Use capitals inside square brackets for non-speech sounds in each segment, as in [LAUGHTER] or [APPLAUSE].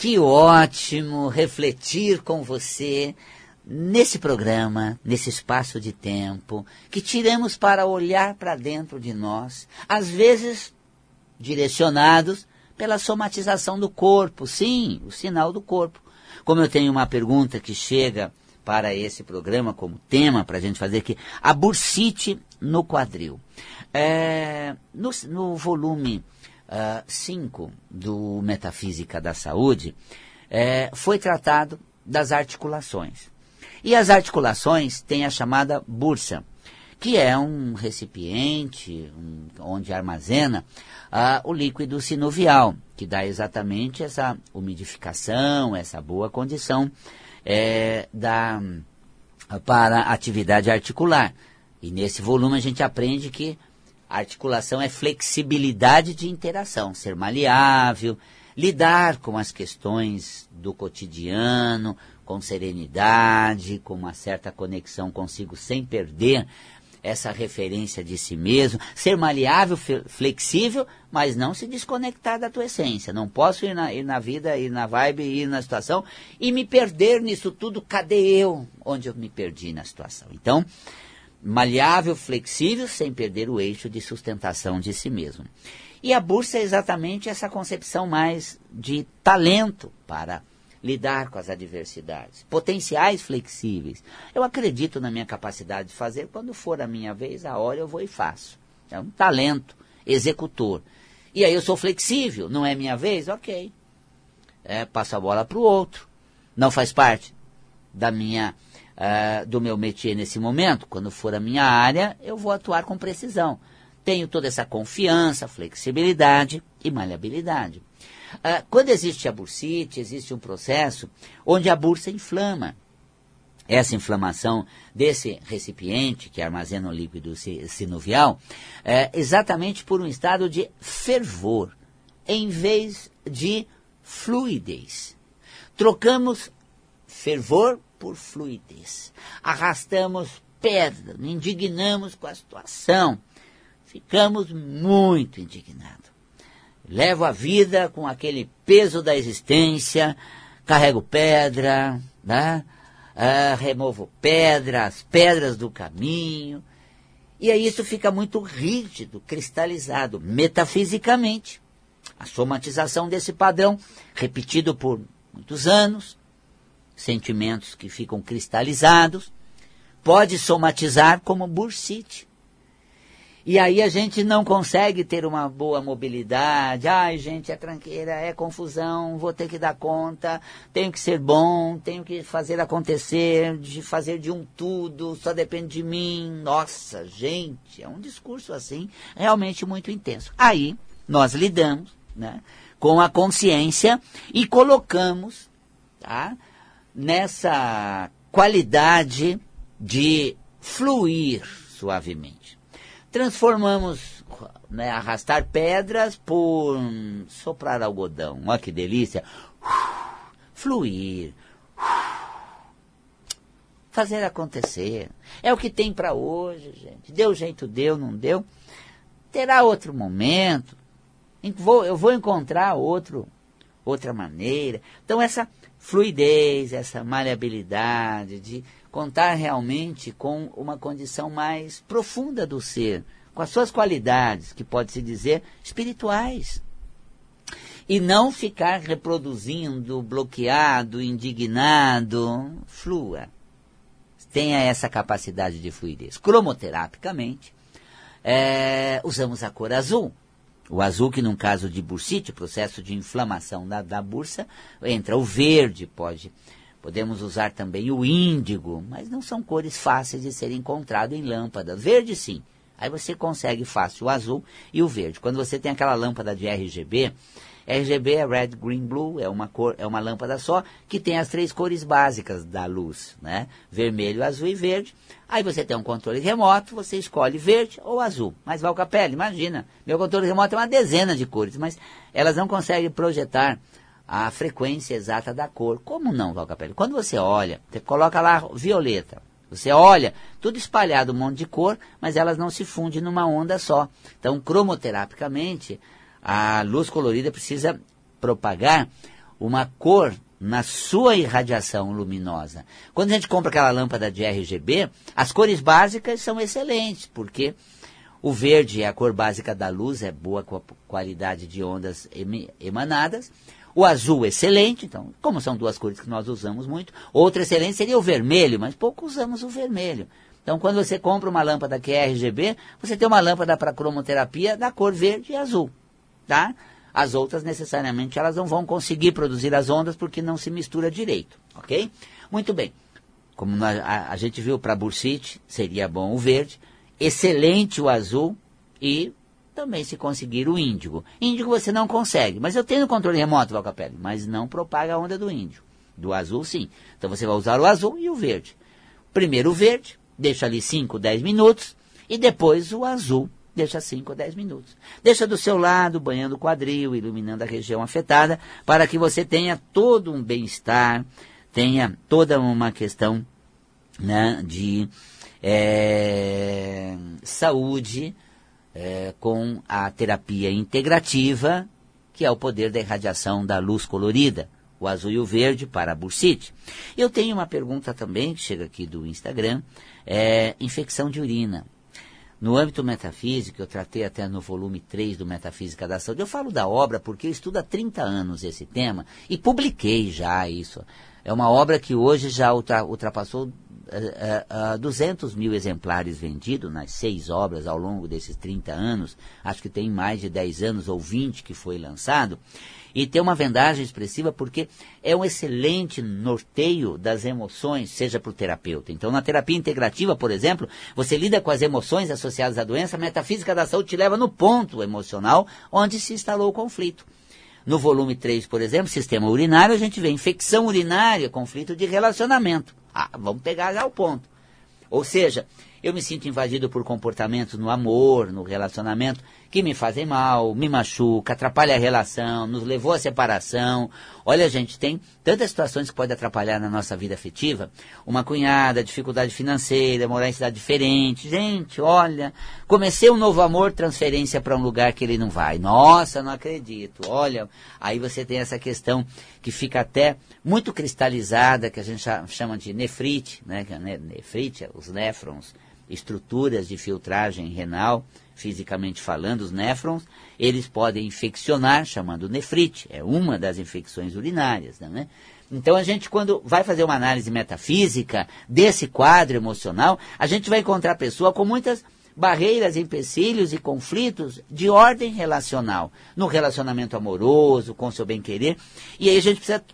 Que ótimo refletir com você nesse programa, nesse espaço de tempo, que tiramos para olhar para dentro de nós, às vezes direcionados pela somatização do corpo, sim, o sinal do corpo. Como eu tenho uma pergunta que chega para esse programa como tema para a gente fazer aqui, a bursite no quadril. É, no, no volume 5 uh, do Metafísica da Saúde, é, foi tratado das articulações. E as articulações têm a chamada bursa, que é um recipiente um, onde armazena uh, o líquido sinovial, que dá exatamente essa umidificação, essa boa condição é, da, para a atividade articular. E nesse volume a gente aprende que articulação é flexibilidade de interação, ser maleável, lidar com as questões do cotidiano, com serenidade, com uma certa conexão consigo sem perder essa referência de si mesmo, ser maleável, flexível, mas não se desconectar da tua essência. Não posso ir na, ir na vida, ir na vibe, ir na situação e me perder nisso tudo. Cadê eu? Onde eu me perdi na situação? Então, maleável, flexível, sem perder o eixo de sustentação de si mesmo. E a bursa é exatamente essa concepção mais de talento para lidar com as adversidades, potenciais flexíveis. Eu acredito na minha capacidade de fazer, quando for a minha vez, a hora eu vou e faço. É um talento, executor. E aí eu sou flexível, não é minha vez? Ok. É, passo a bola para o outro. Não faz parte da minha uh, do meu métier nesse momento, quando for a minha área, eu vou atuar com precisão. Tenho toda essa confiança, flexibilidade e maleabilidade. Uh, quando existe a bursite, existe um processo onde a bursa inflama. Essa inflamação desse recipiente que armazena o líquido sinovial é exatamente por um estado de fervor, em vez de fluidez. Trocamos fervor por fluidez. Arrastamos pedra, indignamos com a situação. Ficamos muito indignados. Levo a vida com aquele peso da existência, carrego pedra, né? Ah, removo pedras, pedras do caminho. E aí isso fica muito rígido, cristalizado, metafisicamente. A somatização desse padrão, repetido por muitos anos, sentimentos que ficam cristalizados, pode somatizar como bursite. E aí a gente não consegue ter uma boa mobilidade. Ai, gente, é tranqueira, é confusão, vou ter que dar conta, tenho que ser bom, tenho que fazer acontecer, de fazer de um tudo, só depende de mim. Nossa, gente, é um discurso assim realmente muito intenso. Aí nós lidamos né, com a consciência e colocamos tá, nessa qualidade de fluir suavemente. Transformamos né, arrastar pedras por soprar algodão. Olha que delícia. Fluir. Fazer acontecer. É o que tem para hoje, gente. Deu jeito, deu, não deu. Terá outro momento. Eu vou encontrar outro, outra maneira. Então, essa fluidez, essa maleabilidade, de contar realmente com uma condição mais profunda do ser, com as suas qualidades, que pode-se dizer espirituais. E não ficar reproduzindo, bloqueado, indignado. Flua. Tenha essa capacidade de fluidez. Cromoterapicamente, é, usamos a cor azul. O azul, que num caso de bursite, processo de inflamação da, da bursa, entra o verde, pode. Podemos usar também o índigo, mas não são cores fáceis de ser encontrado em lâmpadas. Verde sim. Aí você consegue fácil o azul e o verde. Quando você tem aquela lâmpada de RGB, RGB é Red, Green, Blue, é uma cor, é uma lâmpada só que tem as três cores básicas da luz, né? Vermelho, azul e verde. Aí você tem um controle remoto, você escolhe verde ou azul. Mas pele, imagina. Meu controle remoto é uma dezena de cores, mas elas não conseguem projetar a frequência exata da cor. Como não, Valcapelli? Quando você olha, você coloca lá violeta. Você olha, tudo espalhado, um monte de cor, mas elas não se fundem numa onda só. Então, cromoterapicamente, a luz colorida precisa propagar uma cor na sua irradiação luminosa. Quando a gente compra aquela lâmpada de RGB, as cores básicas são excelentes, porque o verde é a cor básica da luz, é boa com a qualidade de ondas emanadas. O azul, excelente, então, como são duas cores que nós usamos muito. Outra excelente seria o vermelho, mas pouco usamos o vermelho. Então, quando você compra uma lâmpada que é RGB, você tem uma lâmpada para cromoterapia da cor verde e azul, tá? As outras, necessariamente, elas não vão conseguir produzir as ondas porque não se mistura direito, ok? Muito bem. Como a, a, a gente viu para bursite, seria bom o verde, excelente o azul e também se conseguir o índigo. Índigo você não consegue, mas eu tenho controle remoto, Valcapelli, mas não propaga a onda do índigo. Do azul, sim. Então você vai usar o azul e o verde. Primeiro o verde, deixa ali 5, 10 minutos, e depois o azul, deixa 5 ou 10 minutos. Deixa do seu lado, banhando o quadril, iluminando a região afetada, para que você tenha todo um bem-estar, tenha toda uma questão né, de é, saúde é, com a terapia integrativa, que é o poder da irradiação da luz colorida o azul e o verde para a bursite. Eu tenho uma pergunta também, que chega aqui do Instagram, é infecção de urina. No âmbito metafísico, eu tratei até no volume 3 do Metafísica da Saúde. Eu falo da obra porque eu estudo há 30 anos esse tema e publiquei já isso. É uma obra que hoje já ultrapassou uh, uh, uh, 200 mil exemplares vendidos nas seis obras ao longo desses 30 anos. Acho que tem mais de 10 anos ou 20 que foi lançado e ter uma vendagem expressiva porque é um excelente norteio das emoções, seja para o terapeuta. Então, na terapia integrativa, por exemplo, você lida com as emoções associadas à doença, a metafísica da saúde te leva no ponto emocional onde se instalou o conflito. No volume 3, por exemplo, sistema urinário, a gente vê infecção urinária, conflito de relacionamento. Ah, vamos pegar já o ponto. Ou seja, eu me sinto invadido por comportamentos no amor, no relacionamento, que me fazem mal, me machuca, atrapalha a relação, nos levou à separação. Olha, gente, tem tantas situações que podem atrapalhar na nossa vida afetiva. Uma cunhada, dificuldade financeira, morar em cidade diferente. Gente, olha, comecei um novo amor, transferência para um lugar que ele não vai. Nossa, não acredito. Olha, aí você tem essa questão que fica até muito cristalizada, que a gente chama de nefrite, né? É nefrite, os néfrons estruturas de filtragem renal, fisicamente falando, os néfrons, eles podem infeccionar, chamando nefrite, é uma das infecções urinárias, né? Então a gente, quando vai fazer uma análise metafísica desse quadro emocional, a gente vai encontrar pessoa com muitas barreiras, empecilhos e conflitos de ordem relacional, no relacionamento amoroso, com seu bem-querer, e aí a gente precisa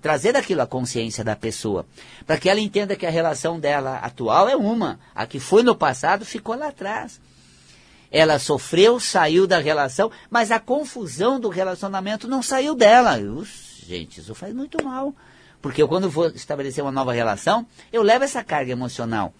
trazer daquilo a consciência da pessoa, para que ela entenda que a relação dela atual é uma, a que foi no passado ficou lá atrás. Ela sofreu, saiu da relação, mas a confusão do relacionamento não saiu dela. Ux, gente, isso faz muito mal. Porque eu, quando vou estabelecer uma nova relação, eu levo essa carga emocional.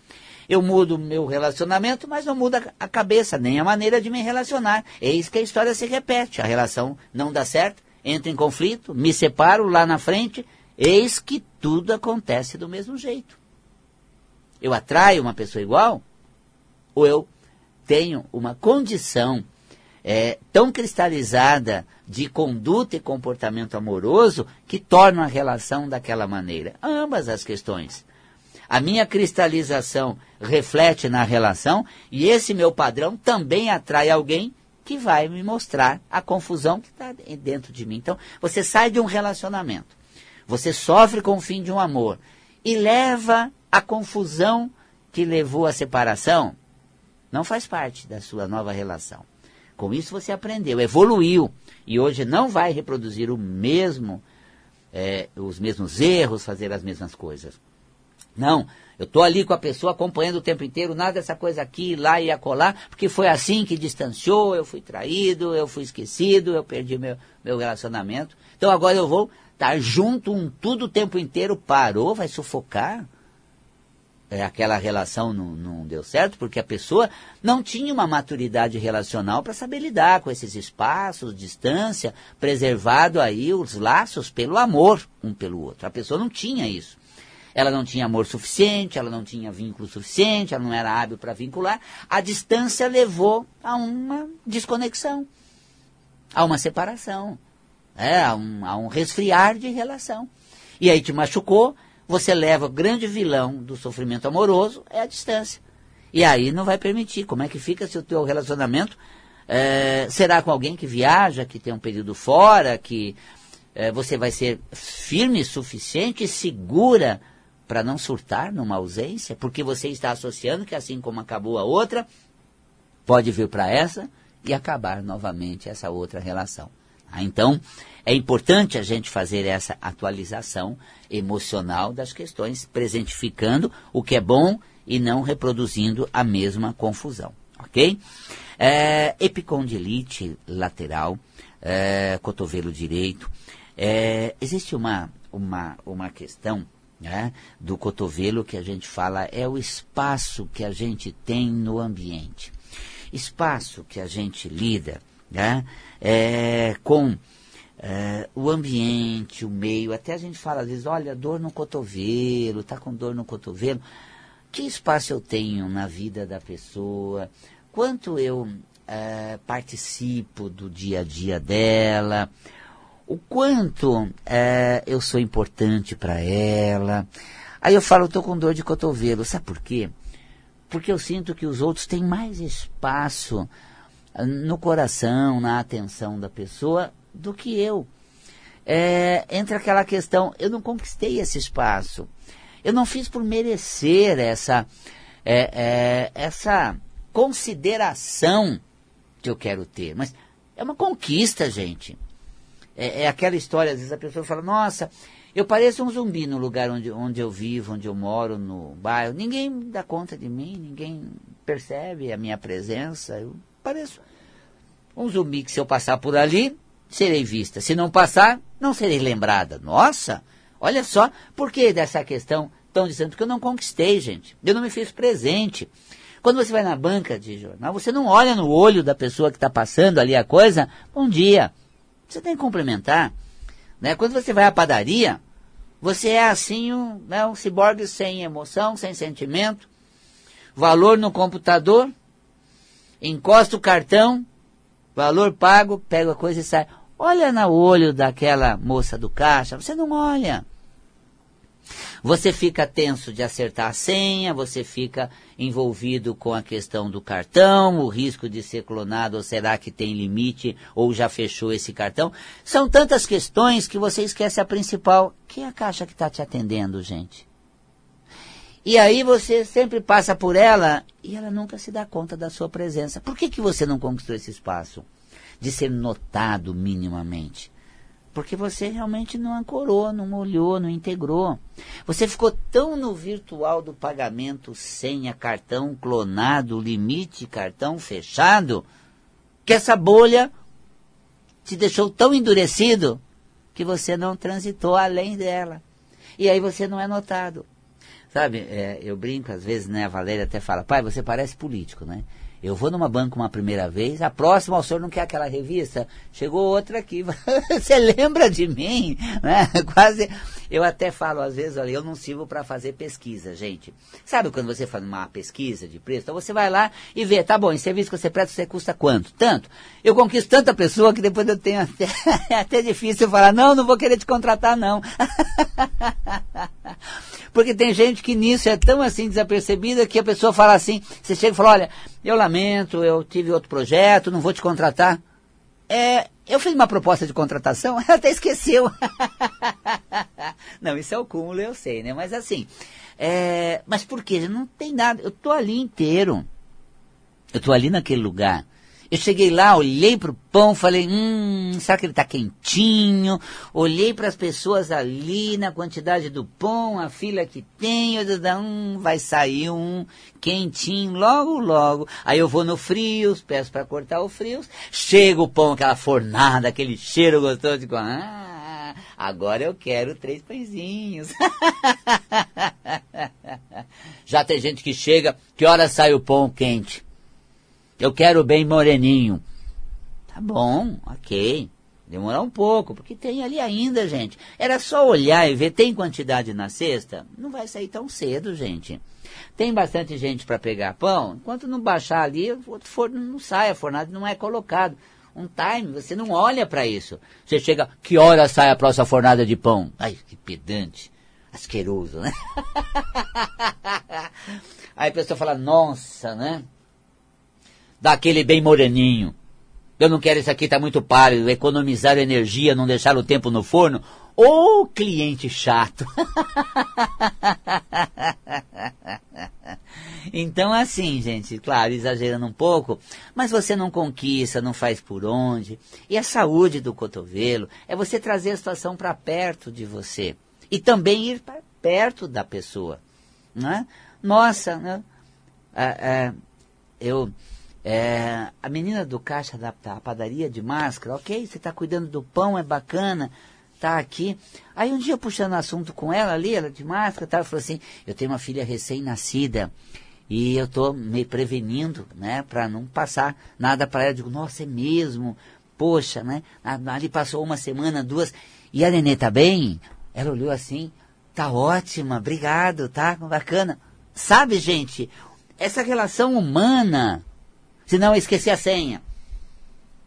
Eu mudo meu relacionamento, mas não muda a cabeça, nem a maneira de me relacionar. Eis que a história se repete. A relação não dá certo, entro em conflito, me separo lá na frente, eis que tudo acontece do mesmo jeito. Eu atraio uma pessoa igual, ou eu tenho uma condição é, tão cristalizada de conduta e comportamento amoroso que torna a relação daquela maneira. Ambas as questões. A minha cristalização reflete na relação e esse meu padrão também atrai alguém que vai me mostrar a confusão que está dentro de mim. Então, você sai de um relacionamento, você sofre com o fim de um amor e leva a confusão que levou à separação, não faz parte da sua nova relação. Com isso você aprendeu, evoluiu e hoje não vai reproduzir o mesmo, é, os mesmos erros, fazer as mesmas coisas. Não, eu estou ali com a pessoa acompanhando o tempo inteiro, nada dessa coisa aqui, lá e acolá, porque foi assim que distanciou, eu fui traído, eu fui esquecido, eu perdi meu, meu relacionamento. Então agora eu vou estar junto um tudo o tempo inteiro, parou, vai sufocar. É, aquela relação não, não deu certo, porque a pessoa não tinha uma maturidade relacional para saber lidar com esses espaços, distância, preservado aí os laços pelo amor um pelo outro. A pessoa não tinha isso ela não tinha amor suficiente, ela não tinha vínculo suficiente, ela não era hábil para vincular. A distância levou a uma desconexão, a uma separação. É, a um, a um resfriar de relação. E aí te machucou, você leva o grande vilão do sofrimento amoroso, é a distância. E aí não vai permitir. Como é que fica se o teu relacionamento é, será com alguém que viaja, que tem um período fora, que é, você vai ser firme, suficiente segura para não surtar numa ausência, porque você está associando que assim como acabou a outra, pode vir para essa e acabar novamente essa outra relação. Ah, então, é importante a gente fazer essa atualização emocional das questões, presentificando o que é bom e não reproduzindo a mesma confusão, ok? É, epicondilite lateral, é, cotovelo direito. É, existe uma, uma, uma questão né, do cotovelo que a gente fala é o espaço que a gente tem no ambiente. Espaço que a gente lida né, é, com é, o ambiente, o meio. Até a gente fala às vezes, olha, dor no cotovelo, está com dor no cotovelo. Que espaço eu tenho na vida da pessoa? Quanto eu é, participo do dia a dia dela? O quanto é, eu sou importante para ela. Aí eu falo, estou com dor de cotovelo. Sabe por quê? Porque eu sinto que os outros têm mais espaço ah, no coração, na atenção da pessoa, do que eu. É, entra aquela questão, eu não conquistei esse espaço. Eu não fiz por merecer essa, é, é, essa consideração que eu quero ter. Mas é uma conquista, gente. É, é, aquela história, às vezes a pessoa fala, nossa, eu pareço um zumbi no lugar onde, onde eu vivo, onde eu moro, no bairro. Ninguém dá conta de mim, ninguém percebe a minha presença. Eu pareço um zumbi que se eu passar por ali, serei vista. Se não passar, não serei lembrada. Nossa, olha só, por que dessa questão estão dizendo que eu não conquistei, gente? Eu não me fiz presente. Quando você vai na banca de jornal, você não olha no olho da pessoa que está passando ali a coisa, bom dia. Você tem que complementar. Né? Quando você vai à padaria, você é assim um, né, um ciborgue sem emoção, sem sentimento, valor no computador, encosta o cartão, valor pago, pega a coisa e sai. Olha no olho daquela moça do caixa, você não olha. Você fica tenso de acertar a senha, você fica envolvido com a questão do cartão, o risco de ser clonado, ou será que tem limite, ou já fechou esse cartão. São tantas questões que você esquece a principal. Quem é a caixa que está te atendendo, gente? E aí você sempre passa por ela e ela nunca se dá conta da sua presença. Por que, que você não conquistou esse espaço? De ser notado minimamente. Porque você realmente não ancorou, não olhou, não integrou. Você ficou tão no virtual do pagamento, senha, cartão clonado, limite, cartão fechado, que essa bolha te deixou tão endurecido que você não transitou além dela. E aí você não é notado. Sabe, é, eu brinco às vezes, né? A Valéria até fala, pai, você parece político, né? Eu vou numa banca uma primeira vez, a próxima o senhor não quer aquela revista? Chegou outra aqui. [LAUGHS] Você lembra de mim? Né? [LAUGHS] Quase. Eu até falo às vezes, olha, eu não sirvo para fazer pesquisa, gente. Sabe quando você faz uma pesquisa de preço? Então você vai lá e vê, tá bom, em serviço que você presta, você custa quanto? Tanto. Eu conquisto tanta pessoa que depois eu tenho até, é [LAUGHS] até difícil falar, não, não vou querer te contratar, não. Porque tem gente que nisso é tão assim desapercebida que a pessoa fala assim, você chega e fala, olha, eu lamento, eu tive outro projeto, não vou te contratar. É, eu fiz uma proposta de contratação, [LAUGHS] ela até esqueceu. não, isso é o cúmulo, eu sei, né? Mas assim, é, mas por quê? Não tem nada, eu tô ali inteiro. Eu tô ali naquele lugar. Eu cheguei lá, olhei para o pão, falei, hum, será que ele está quentinho? Olhei para as pessoas ali na quantidade do pão, a fila que tem, eu disse, hum, vai sair um quentinho logo, logo. Aí eu vou no frios, peço para cortar o frios, chega o pão, aquela fornada, aquele cheiro gostoso, de ah, agora eu quero três pãezinhos. [LAUGHS] Já tem gente que chega, que hora sai o pão quente? Eu quero bem moreninho. Tá bom, ok. Demorar um pouco, porque tem ali ainda, gente. Era só olhar e ver, tem quantidade na cesta? Não vai sair tão cedo, gente. Tem bastante gente para pegar pão? Enquanto não baixar ali, o forno não sai, a fornada não é colocado. um time, você não olha para isso. Você chega, que hora sai a próxima fornada de pão? Ai, que pedante, asqueroso, né? [LAUGHS] Aí a pessoa fala, nossa, né? Daquele bem moreninho. Eu não quero isso aqui, tá muito pálido. Economizar energia, não deixar o tempo no forno. Ô oh, cliente chato! [LAUGHS] então, assim, gente, claro, exagerando um pouco, mas você não conquista, não faz por onde. E a saúde do cotovelo é você trazer a situação para perto de você. E também ir para perto da pessoa. Né? Nossa, né? Ah, ah, eu. É, a menina do caixa da, da padaria de máscara, ok, você está cuidando do pão, é bacana, tá aqui. Aí um dia puxando assunto com ela ali, ela de máscara, tá, ela falou assim, eu tenho uma filha recém-nascida e eu estou me prevenindo, né, para não passar nada para ela. Eu digo, nossa, é mesmo? Poxa, né? Ali passou uma semana, duas, e a nenê tá bem? Ela olhou assim, tá ótima, obrigado, tá bacana. Sabe, gente, essa relação humana, se não esquecer a senha,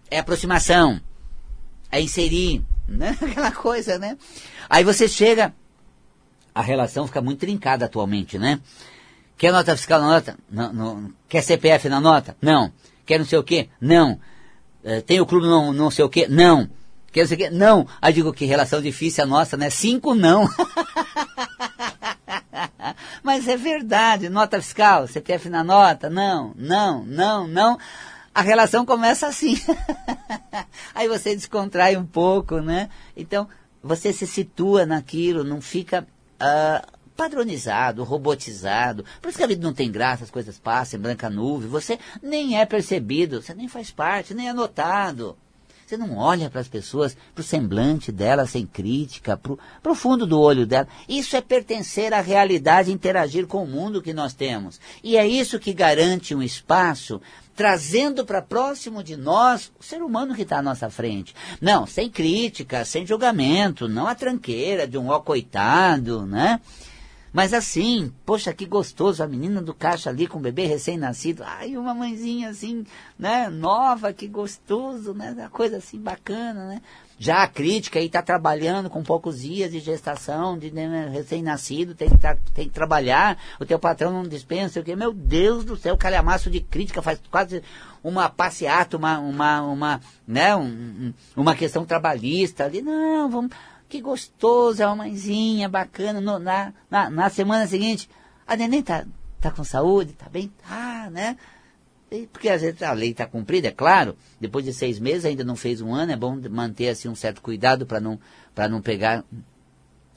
é aproximação, é inserir, né? [LAUGHS] Aquela coisa, né? Aí você chega, a relação fica muito trincada atualmente, né? Quer nota fiscal na nota? Não. Quer CPF na nota? Não. Quer não sei o quê? Não. É, tem o clube não, não sei o quê? Não. Quer não sei o quê? Não. Aí digo que relação difícil a nossa, né? Cinco não. [LAUGHS] Mas é verdade, nota fiscal, CPF na nota, não, não, não, não. A relação começa assim. [LAUGHS] Aí você descontrai um pouco, né? Então, você se situa naquilo, não fica uh, padronizado, robotizado. Por isso que a vida não tem graça, as coisas passam em branca nuvem. Você nem é percebido, você nem faz parte, nem é notado. Você não olha para as pessoas, para o semblante dela sem crítica, para o fundo do olho dela. Isso é pertencer à realidade, interagir com o mundo que nós temos. E é isso que garante um espaço trazendo para próximo de nós o ser humano que está à nossa frente. Não, sem crítica, sem julgamento, não a tranqueira de um ó coitado, né? Mas assim, poxa, que gostoso, a menina do caixa ali com o bebê recém-nascido. Ai, uma mãezinha assim, né, nova, que gostoso, né, uma coisa assim bacana, né. Já a crítica aí está trabalhando com poucos dias de gestação, de né, recém-nascido, tem que, tá, tem que trabalhar, o teu patrão não dispensa, o que, meu Deus do céu, calhamaço de crítica, faz quase uma passeata, uma, uma, uma, né, um, uma questão trabalhista ali, não, vamos que gostoso, é uma mãezinha bacana. No, na, na, na, semana seguinte, a neném tá, tá com saúde, tá bem? Tá, né? E, porque às vezes a lei está cumprida, é claro. Depois de seis meses, ainda não fez um ano, é bom manter assim, um certo cuidado para não, não pegar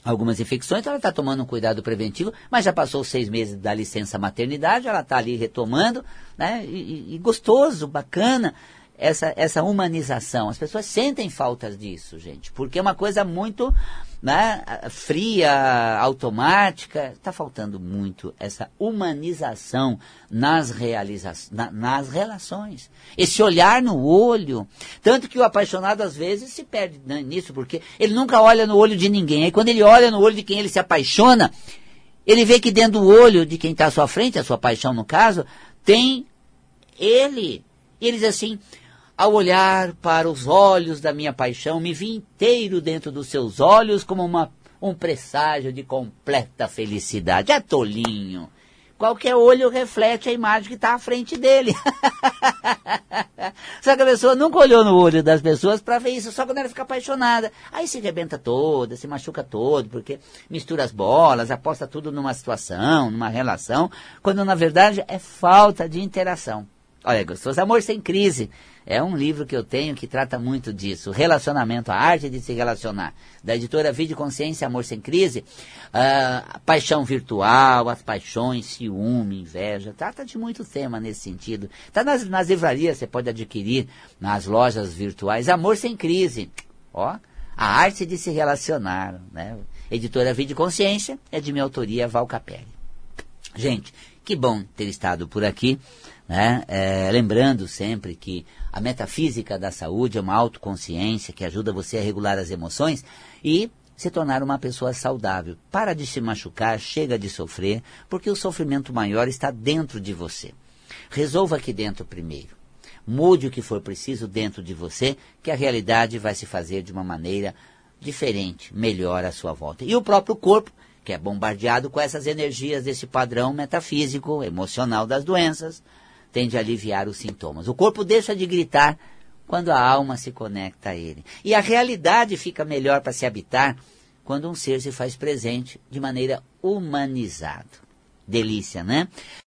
algumas infecções, então ela está tomando um cuidado preventivo, mas já passou seis meses da licença maternidade, ela está ali retomando, né? E, e, gostoso, bacana essa, essa humanização. As pessoas sentem faltas disso, gente, porque é uma coisa muito né, fria, automática. Está faltando muito essa humanização nas, realiza na, nas relações. Esse olhar no olho. Tanto que o apaixonado às vezes se perde nisso, porque ele nunca olha no olho de ninguém. Aí quando ele olha no olho de quem ele se apaixona, ele vê que dentro do olho de quem está à sua frente, a sua paixão no caso, tem ele. E ele diz assim, ao olhar para os olhos da minha paixão, me vi inteiro dentro dos seus olhos como uma, um presságio de completa felicidade. É tolinho. Qualquer olho reflete a imagem que está à frente dele. [LAUGHS] só que a pessoa nunca olhou no olho das pessoas para ver isso, só quando ela fica apaixonada. Aí se rebenta toda, se machuca todo, porque mistura as bolas, aposta tudo numa situação, numa relação, quando na verdade é falta de interação. Olha, gostoso. Amor sem crise. É um livro que eu tenho que trata muito disso. Relacionamento, a arte de se relacionar. Da editora Vida Consciência, Amor Sem Crise. Uh, paixão virtual, as paixões, ciúme, inveja. Trata de muito tema nesse sentido. Está nas, nas livrarias, você pode adquirir nas lojas virtuais. Amor Sem Crise. Ó, a arte de se relacionar. Né? Editora Vida Consciência é de minha autoria, Val Capelli. Gente, que bom ter estado por aqui. Né? É, lembrando sempre que a metafísica da saúde é uma autoconsciência que ajuda você a regular as emoções e se tornar uma pessoa saudável. Para de se machucar, chega de sofrer, porque o sofrimento maior está dentro de você. Resolva aqui dentro primeiro. mude o que for preciso dentro de você, que a realidade vai se fazer de uma maneira diferente, melhor à sua volta. E o próprio corpo, que é bombardeado com essas energias desse padrão metafísico, emocional das doenças, tende a aliviar os sintomas. O corpo deixa de gritar quando a alma se conecta a ele. E a realidade fica melhor para se habitar quando um ser se faz presente de maneira humanizada. Delícia, né?